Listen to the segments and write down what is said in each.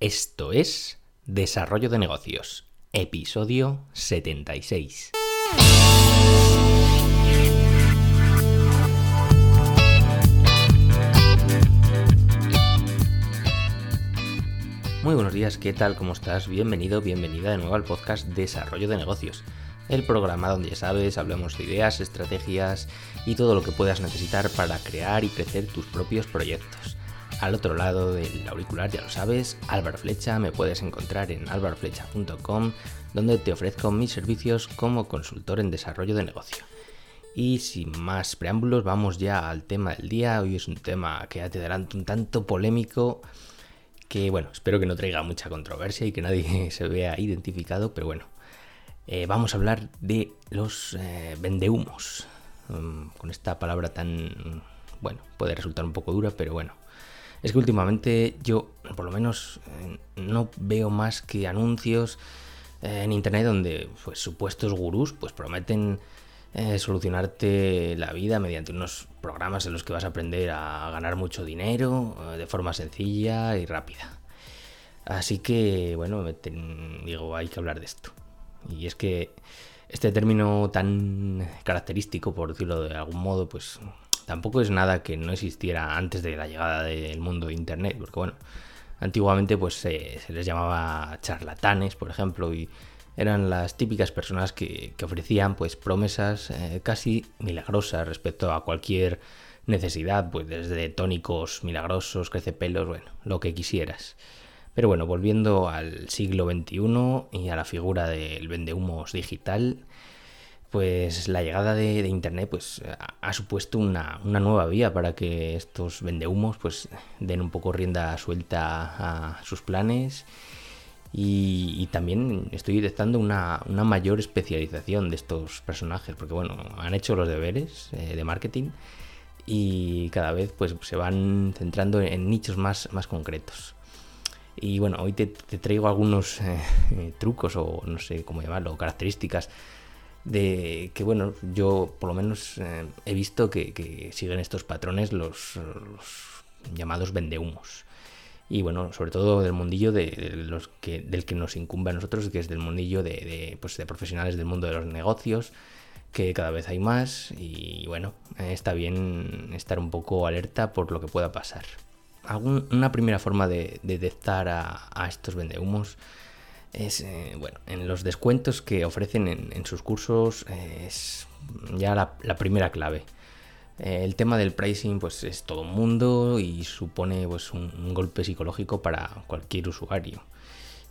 Esto es Desarrollo de Negocios, episodio 76. Muy buenos días, ¿qué tal? ¿Cómo estás? Bienvenido, bienvenida de nuevo al podcast Desarrollo de Negocios, el programa donde ya sabes, hablamos de ideas, estrategias y todo lo que puedas necesitar para crear y crecer tus propios proyectos. Al otro lado del auricular, ya lo sabes, Álvaro Flecha, me puedes encontrar en álvaroflecha.com, donde te ofrezco mis servicios como consultor en desarrollo de negocio. Y sin más preámbulos, vamos ya al tema del día. Hoy es un tema que ya te adelanto un tanto polémico, que bueno, espero que no traiga mucha controversia y que nadie se vea identificado, pero bueno, eh, vamos a hablar de los eh, vendehumos. Mm, con esta palabra tan, bueno, puede resultar un poco dura, pero bueno, es que últimamente yo, por lo menos, eh, no veo más que anuncios eh, en internet donde pues, supuestos gurús pues, prometen eh, solucionarte la vida mediante unos programas en los que vas a aprender a ganar mucho dinero de forma sencilla y rápida. Así que, bueno, digo, hay que hablar de esto. Y es que este término tan característico, por decirlo de algún modo, pues tampoco es nada que no existiera antes de la llegada del mundo de Internet, porque bueno, antiguamente pues se les llamaba charlatanes, por ejemplo, y eran las típicas personas que, ofrecían pues promesas eh, casi milagrosas respecto a cualquier necesidad, pues desde tónicos milagrosos, crecepelos, bueno, lo que quisieras. Pero bueno, volviendo al siglo XXI y a la figura del vendehumos digital, pues la llegada de, Internet pues, ha, supuesto una, nueva vía para que estos vendehumos pues, den un poco rienda suelta a sus planes y, también estoy detectando una, mayor especialización de estos personajes porque bueno, han hecho los deberes eh, de marketing y cada vez pues, se van centrando en nichos más, más concretos. Y bueno, hoy te, traigo algunos eh, trucos o no sé cómo llamarlo, características de que bueno, yo por lo menos eh, he visto que, siguen estos patrones los, llamados vendehumos. Y bueno, sobre todo del mundillo de, los que, del que nos incumbe a nosotros, que es del mundillo de, pues de profesionales del mundo de los negocios, que cada vez hay más y bueno, está bien estar un poco alerta por lo que pueda pasar. una primera forma de detectar a, a estos vendehumos es, eh, bueno, en los descuentos que ofrecen en, sus cursos eh, es ya la, primera clave. Eh, el tema del pricing pues es todo un mundo y supone pues un, golpe psicológico para cualquier usuario.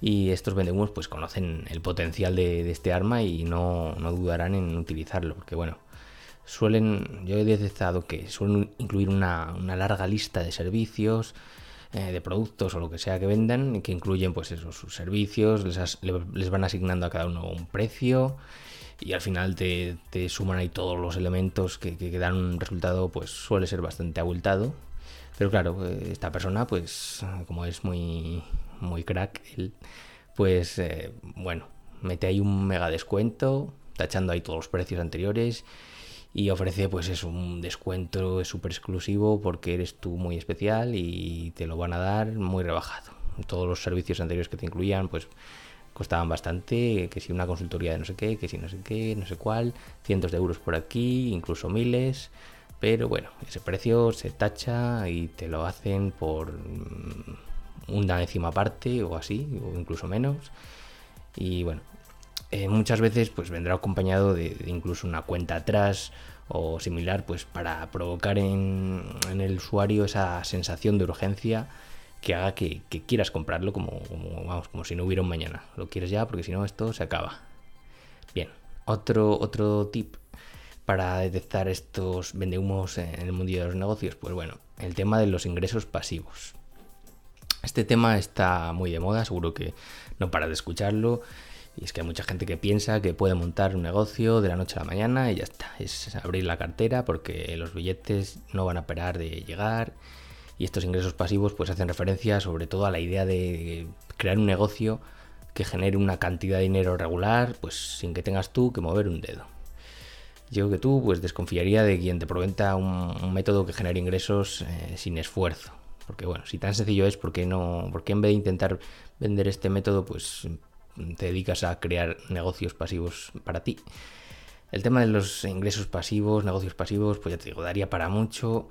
Y estos vendehumos pues conocen el potencial de, este arma y no, no, dudarán en utilizarlo, porque bueno, suelen, yo he detectado que suelen incluir una, una larga lista de servicios, eh, de productos o lo que sea que vendan, que incluyen pues esos sus servicios, les, van asignando a cada uno un precio y al final te, suman ahí todos los elementos que, dan un resultado pues suele ser bastante abultado. Pero claro, eh, esta persona pues como es muy, muy crack, él, pues eh, bueno, mete ahí un mega descuento, tachando ahí todos los precios anteriores y ofrece pues es un descuento súper exclusivo porque eres tú muy especial y te lo van a dar muy rebajado. Todos los servicios anteriores que te incluían pues costaban bastante, que si una consultoría de no sé qué, que si no sé qué, no sé cuál, cientos de euros por aquí, incluso miles, pero bueno, ese precio se tacha y te lo hacen por mm, una décima parte o así, o incluso menos. Y bueno, eh, muchas veces pues vendrá acompañado de, incluso una cuenta atrás o similar pues para provocar en, el usuario esa sensación de urgencia que haga que, quieras comprarlo como, vamos, como si no hubiera un mañana. Lo quieres ya porque si no esto se acaba. Bien, otro, otro tip para detectar estos vendehumos en el mundo de los negocios, pues bueno, el tema de los ingresos pasivos. Este tema está muy de moda, seguro que no para de escucharlo. Y es que hay mucha gente que piensa que puede montar un negocio de la noche a la mañana y ya está. Es abrir la cartera porque los billetes no van a parar de llegar. Y estos ingresos pasivos pues hacen referencia sobre todo a la idea de crear un negocio que genere una cantidad de dinero regular pues sin que tengas tú que mover un dedo. Yo que tú pues desconfiaría de quien te proventa un, método que genere ingresos eh, sin esfuerzo. Porque bueno, si tan sencillo es, ¿por qué, no, porque en vez de intentar vender este método, pues te dedicas a crear negocios pasivos para ti? El tema de los ingresos pasivos, negocios pasivos, pues ya te digo, daría para mucho.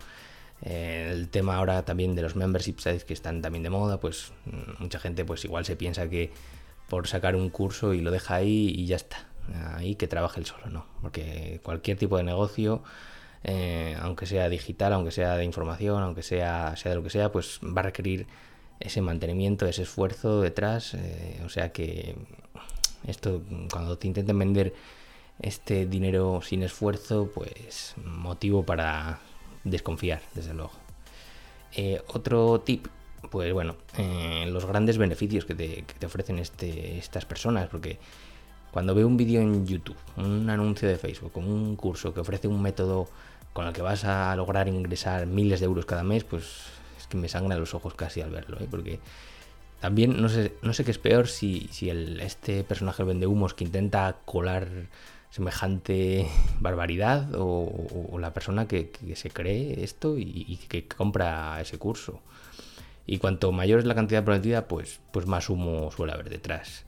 Eh, el tema ahora también de los membership sites que están también de moda, pues mm, mucha gente pues igual se piensa que por sacar un curso y lo deja ahí y ya está. Ahí que trabaje el solo, no. Porque cualquier tipo de negocio, eh, aunque sea digital, aunque sea de información, aunque sea, sea de lo que sea, pues va a requerir ese mantenimiento, ese esfuerzo detrás. Eh, o sea que esto, cuando te intenten vender este dinero sin esfuerzo, pues motivo para desconfiar, desde luego. Eh, otro tip, pues bueno, eh, los grandes beneficios que te, ofrecen este, estas personas, porque cuando veo un vídeo en YouTube, un anuncio de Facebook, un curso que ofrece un método con el que vas a lograr ingresar miles de euros cada mes, pues es que me sangran los ojos casi al verlo, ¿eh? porque también no sé, no sé qué es peor si, si el, este personaje vende humos que intenta colar semejante barbaridad o, la persona que, se cree esto y, que compra ese curso. Y cuanto mayor es la cantidad prometida, pues, pues más humo suele haber detrás.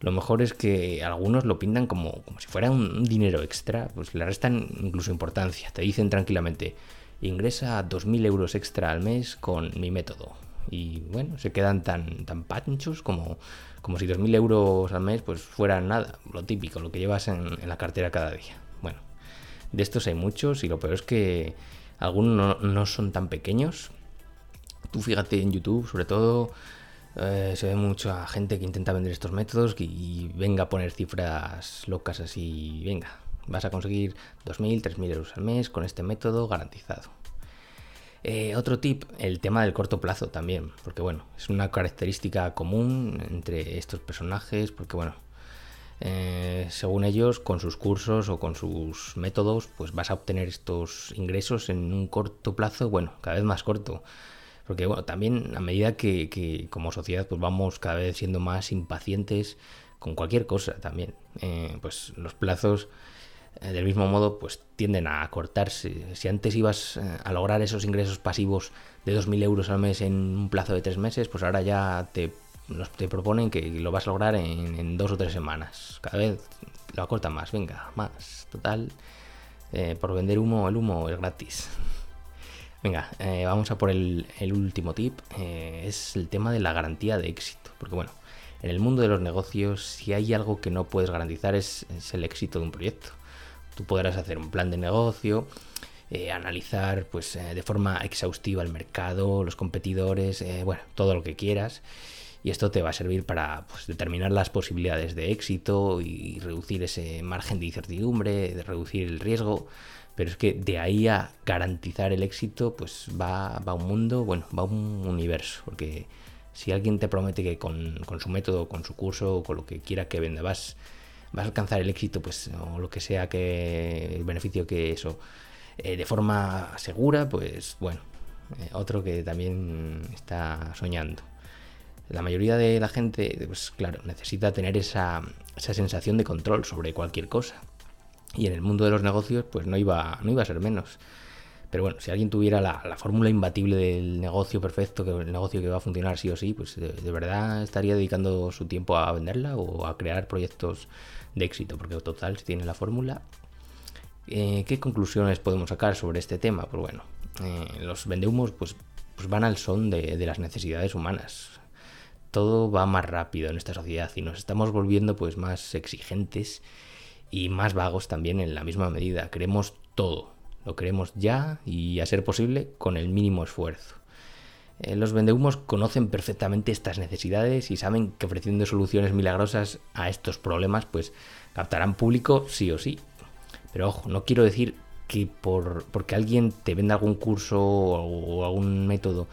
Lo mejor es que algunos lo pintan como, como si fuera un dinero extra, pues le restan incluso importancia. Te dicen tranquilamente, ingresa 2.000 euros extra al mes con mi método. Y bueno, se quedan tan, tan panchos como como si 2.000 euros al mes pues fueran nada, lo típico, lo que llevas en, la cartera cada día. Bueno, de estos hay muchos y lo peor es que algunos no, son tan pequeños. Tú fíjate en YouTube, sobre todo, eh, se ve mucha gente que intenta vender estos métodos y, venga a poner cifras locas así, venga, vas a conseguir 2.000, 3.000 euros al mes con este método garantizado. Eh, otro tip, el tema del corto plazo también, porque bueno, es una característica común entre estos personajes, porque bueno, eh, según ellos, con sus cursos o con sus métodos, pues vas a obtener estos ingresos en un corto plazo, bueno, cada vez más corto. Porque bueno, también a medida que, como sociedad pues vamos cada vez siendo más impacientes con cualquier cosa también, eh, pues los plazos del mismo modo, pues tienden a cortarse. Si antes ibas eh, a lograr esos ingresos pasivos de 2.000 euros al mes en un plazo de tres meses, pues ahora ya te, te proponen que lo vas a lograr en, dos o tres semanas. Cada vez lo acortan más, venga, más. Total, eh, por vender humo, el humo es gratis. Venga, vamos a por el, último tip. es el tema de la garantía de éxito. Porque bueno, en el mundo de los negocios, si hay algo que no puedes garantizar es el éxito de un proyecto. Tú podrás hacer un plan de negocio, eh, analizar pues, eh, de forma exhaustiva el mercado, los competidores, eh, bueno, todo lo que quieras. Y esto te va a servir para pues, determinar las posibilidades de éxito y reducir ese margen de incertidumbre, de reducir el riesgo. Pero es que de ahí a garantizar el éxito, pues va, va un mundo, bueno, va un universo. Porque si alguien te promete que con, con su método, con su curso, o con lo que quiera que venda, vas vas a alcanzar el éxito, pues, o lo que sea que el beneficio que eso, eh, de forma segura, pues bueno, eh, otro que también está soñando. La mayoría de la gente, pues claro, necesita tener esa, esa sensación de control sobre cualquier cosa. Y en el mundo de los negocios, pues no iba, no iba a ser menos. Pero bueno, si alguien tuviera la, fórmula imbatible del negocio perfecto, que el negocio que va a funcionar sí o sí, pues de, verdad estaría dedicando su tiempo a venderla o a crear proyectos de éxito, porque total, tiene la fórmula. Eh, ¿Qué conclusiones podemos sacar sobre este tema? Pues bueno, eh, los vendehumos pues, pues van al son de, las necesidades humanas. Todo va más rápido en esta sociedad y nos estamos volviendo pues más exigentes y más vagos también en la misma medida. Queremos todo, lo queremos ya y a ser posible con el mínimo esfuerzo. Eh, los vendehumos conocen perfectamente estas necesidades y saben que ofreciendo soluciones milagrosas a estos problemas, pues captarán público sí o sí. Pero ojo, no quiero decir que por, porque alguien te venda algún curso o, algún método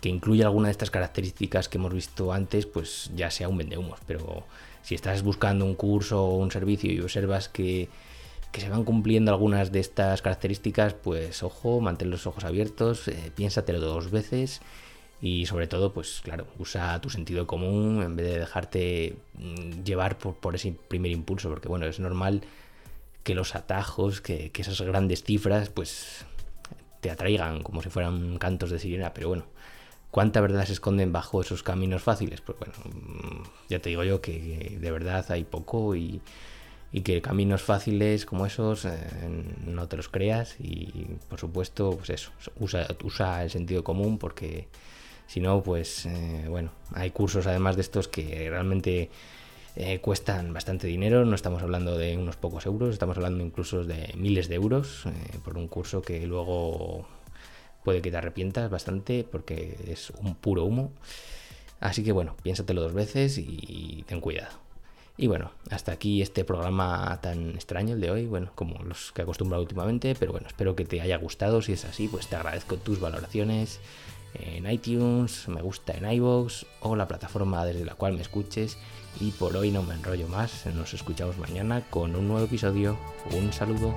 que incluya alguna de estas características que hemos visto antes, pues ya sea un vendehumos. Pero si estás buscando un curso o un servicio y observas que que se van cumpliendo algunas de estas características, pues ojo, mantén los ojos abiertos, eh, piénsatelo dos veces y sobre todo, pues claro, usa tu sentido común en vez de dejarte mm, llevar por, ese primer impulso, porque bueno, es normal que los atajos, que, esas grandes cifras, pues te atraigan como si fueran cantos de sirena, pero bueno, ¿cuánta verdad se esconden bajo esos caminos fáciles? Pues bueno, mm, ya te digo yo que de verdad hay poco y, que caminos fáciles como esos eh, no te los creas y por supuesto, pues eso, usa, usa el sentido común porque si no, pues eh, bueno, hay cursos además de estos que realmente eh, cuestan bastante dinero, no estamos hablando de unos pocos euros, estamos hablando incluso de miles de euros por un curso que luego puede que te arrepientas bastante porque es un puro humo. Así que bueno, piénsatelo dos veces y ten cuidado. Y bueno, hasta aquí este programa tan extraño el de hoy, bueno, como los que he acostumbrado últimamente, pero bueno, espero que te haya gustado, si es así, pues te agradezco tus valoraciones en iTunes, me gusta en iVoox o la plataforma desde la cual me escuches. Y por hoy no me enrollo más, nos escuchamos mañana con un nuevo episodio. Un saludo.